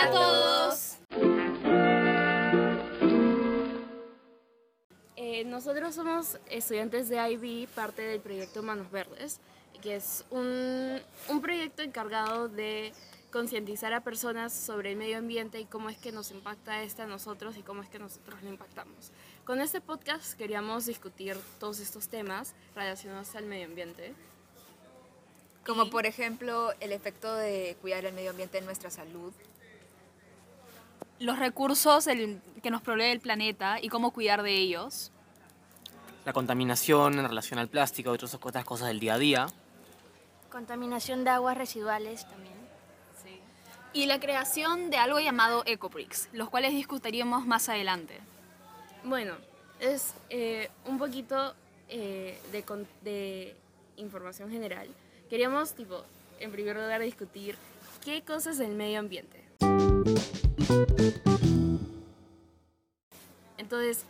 Hola a todos. Eh, nosotros somos estudiantes de IB, parte del proyecto Manos Verdes, que es un, un proyecto encargado de concientizar a personas sobre el medio ambiente y cómo es que nos impacta este a nosotros y cómo es que nosotros lo impactamos. Con este podcast queríamos discutir todos estos temas relacionados al medio ambiente. Como por ejemplo el efecto de cuidar el medio ambiente en nuestra salud. Los recursos el- que nos provee el planeta y cómo cuidar de ellos. La contaminación en relación al plástico y otras otras cosas del día a día. Contaminación de aguas residuales también. Y la creación de algo llamado ecobricks, los cuales discutiríamos más adelante. Bueno, es eh, un poquito eh, de, de información general. Queríamos, tipo, en primer lugar discutir qué cosas del medio ambiente. Entonces,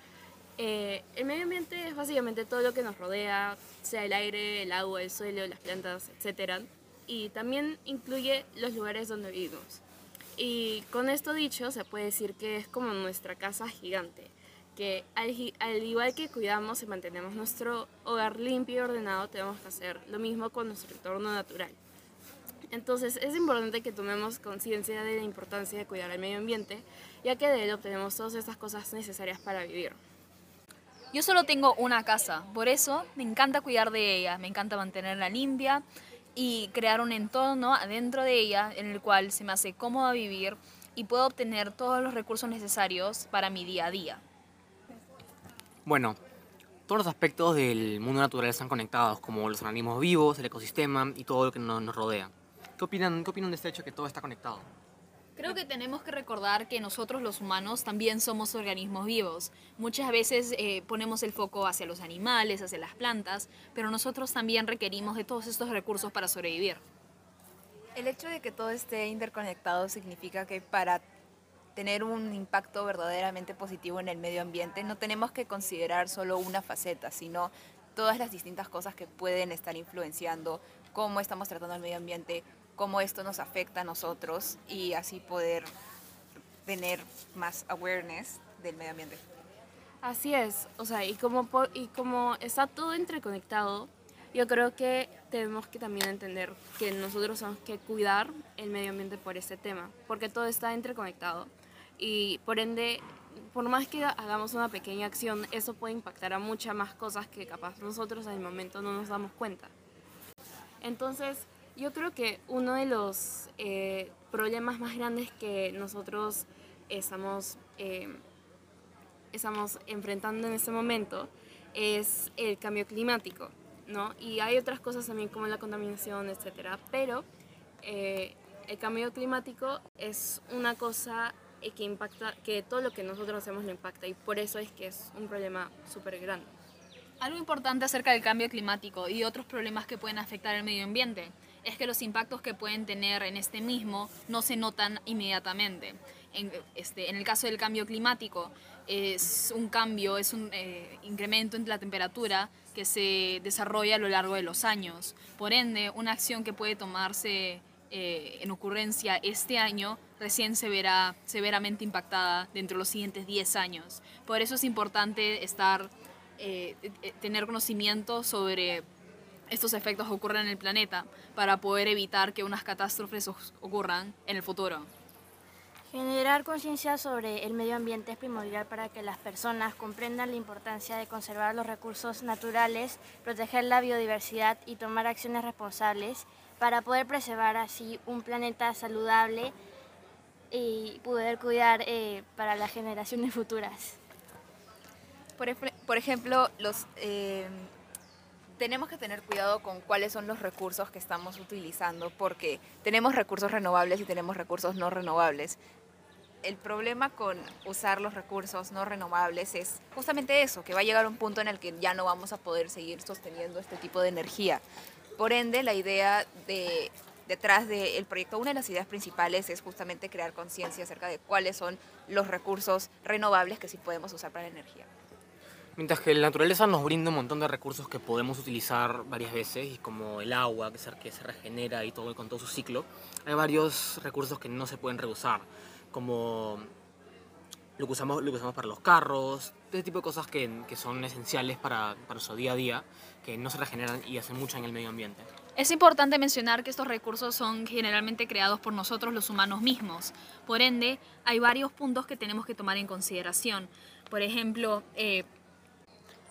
eh, el medio ambiente es básicamente todo lo que nos rodea, sea el aire, el agua, el suelo, las plantas, etc. Y también incluye los lugares donde vivimos. Y con esto dicho, se puede decir que es como nuestra casa gigante, que al, igual que cuidamos y mantenemos nuestro hogar limpio y ordenado, tenemos que hacer lo mismo con nuestro entorno natural. Entonces es importante que tomemos conciencia de la importancia de cuidar el medio ambiente, ya que de él obtenemos todas estas cosas necesarias para vivir. Yo solo tengo una casa, por eso me encanta cuidar de ella, me encanta mantenerla limpia y crear un entorno adentro de ella en el cual se me hace cómodo vivir y puedo obtener todos los recursos necesarios para mi día a día. Bueno, todos los aspectos del mundo natural están conectados, como los organismos vivos, el ecosistema y todo lo que nos, nos rodea. ¿Qué opinan, ¿Qué opinan de este hecho que todo está conectado? Creo que tenemos que recordar que nosotros los humanos también somos organismos vivos. Muchas veces eh, ponemos el foco hacia los animales, hacia las plantas, pero nosotros también requerimos de todos estos recursos para sobrevivir. El hecho de que todo esté interconectado significa que para tener un impacto verdaderamente positivo en el medio ambiente no tenemos que considerar solo una faceta, sino todas las distintas cosas que pueden estar influenciando cómo estamos tratando el medio ambiente, cómo esto nos afecta a nosotros y así poder tener más awareness del medio ambiente. Así es, o sea, y como, y como está todo interconectado, yo creo que tenemos que también entender que nosotros tenemos que cuidar el medio ambiente por este tema, porque todo está interconectado y por ende, por más que hagamos una pequeña acción, eso puede impactar a muchas más cosas que capaz nosotros el momento no nos damos cuenta. Entonces, yo creo que uno de los eh, problemas más grandes que nosotros estamos... eh, estamos enfrentando en este momento es el cambio climático, ¿no? Y hay otras cosas también como la contaminación, etcétera, pero eh, el cambio climático es una cosa que impacta, que todo lo que nosotros hacemos lo impacta y por eso es que es un problema súper grande. Algo importante acerca del cambio climático y otros problemas que pueden afectar el medio ambiente es que los impactos que pueden tener en este mismo no se notan inmediatamente. En, este, en el caso del cambio climático, es un cambio, es un eh, incremento en la temperatura que se desarrolla a lo largo de los años. Por ende, una acción que puede tomarse eh, en ocurrencia este año recién se verá severamente impactada dentro de los siguientes 10 años. Por eso es importante estar eh, tener conocimiento sobre estos efectos ocurren en el planeta para poder evitar que unas catástrofes ocurran en el futuro. Generar conciencia sobre el medio ambiente es primordial para que las personas comprendan la importancia de conservar los recursos naturales, proteger la biodiversidad y tomar acciones responsables para poder preservar así un planeta saludable y poder cuidar eh, para las generaciones futuras. Por, ejemplo- por ejemplo, los, eh, tenemos que tener cuidado con cuáles son los recursos que estamos utilizando, porque tenemos recursos renovables y tenemos recursos no renovables. El problema con usar los recursos no renovables es justamente eso, que va a llegar un punto en el que ya no vamos a poder seguir sosteniendo este tipo de energía. Por ende, la idea de, detrás del proyecto, una de las ideas principales es justamente crear conciencia acerca de cuáles son los recursos renovables que sí podemos usar para la energía. Mientras que la naturaleza nos brinda un montón de recursos que podemos utilizar varias veces, y como el agua que se, que se regenera y todo con todo su ciclo, hay varios recursos que no se pueden reusar. como lo que usamos, lo que usamos para los carros, este tipo de cosas que, que son esenciales para, para nuestro día a día, que no se regeneran y hacen mucho en el medio ambiente. Es importante mencionar que estos recursos son generalmente creados por nosotros los humanos mismos. Por ende, hay varios puntos que tenemos que tomar en consideración. Por ejemplo, eh,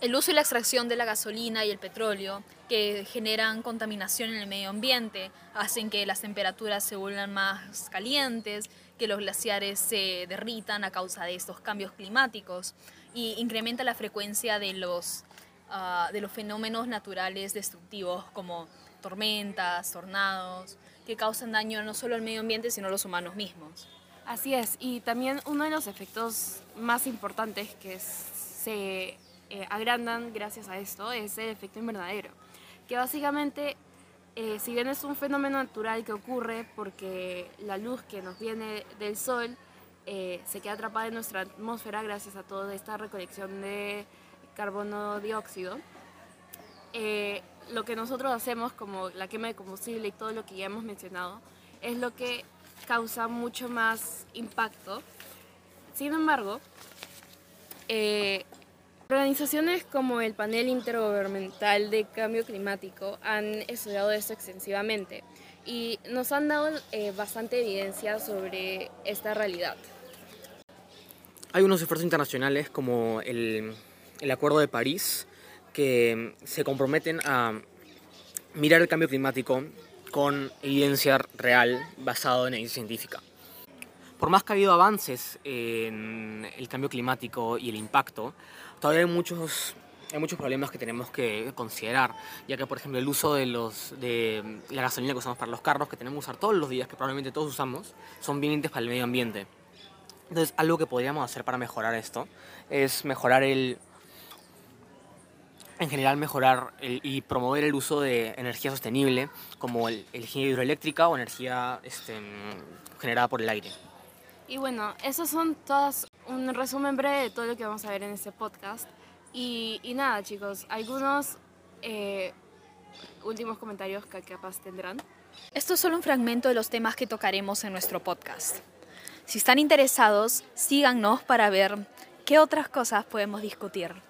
el uso y la extracción de la gasolina y el petróleo, que generan contaminación en el medio ambiente, hacen que las temperaturas se vuelvan más calientes, que los glaciares se derritan a causa de estos cambios climáticos y incrementa la frecuencia de los, ah, de los fenómenos naturales destructivos como tormentas, tornados, que causan daño no solo al medio ambiente, sino a los humanos mismos. Así es, y también uno de los efectos más importantes que se eh, agrandan gracias a esto es el efecto invernadero, que básicamente, eh, si bien es un fenómeno natural que ocurre porque la luz que nos viene del sol eh, se queda atrapada en nuestra atmósfera gracias a toda esta recolección de carbono dióxido, lo que nosotros hacemos como la quema de combustible y todo lo que ya hemos mencionado es lo que causa mucho más impacto. Sin embargo, eh, organizaciones como el Panel Intergubernamental de Cambio Climático han estudiado esto extensivamente y nos han dado eh, bastante evidencia sobre esta realidad. Hay unos esfuerzos internacionales como el, el Acuerdo de París que se comprometen a mirar el cambio climático con evidencia real basado en evidencia científica. Por más que ha habido avances en el cambio climático y el impacto, todavía hay muchos, hay muchos problemas que tenemos que considerar, ya que por ejemplo el uso de, los, de la gasolina que usamos para los carros, que tenemos que usar todos los días, que probablemente todos usamos, son bien para el medio ambiente. Entonces algo que podríamos hacer para mejorar esto es mejorar el en general mejorar y promover el uso de energía sostenible como el, energía hidroeléctrica o energía este, generada por el aire. Y bueno, esos son todas un resumen breve de todo lo que vamos a ver en este podcast. Y, nada, chicos, algunos eh, últimos comentarios que capaz tendrán. Esto es solo un fragmento de los temas que tocaremos en nuestro podcast. Si están interesados, síganos para ver qué otras cosas podemos discutir.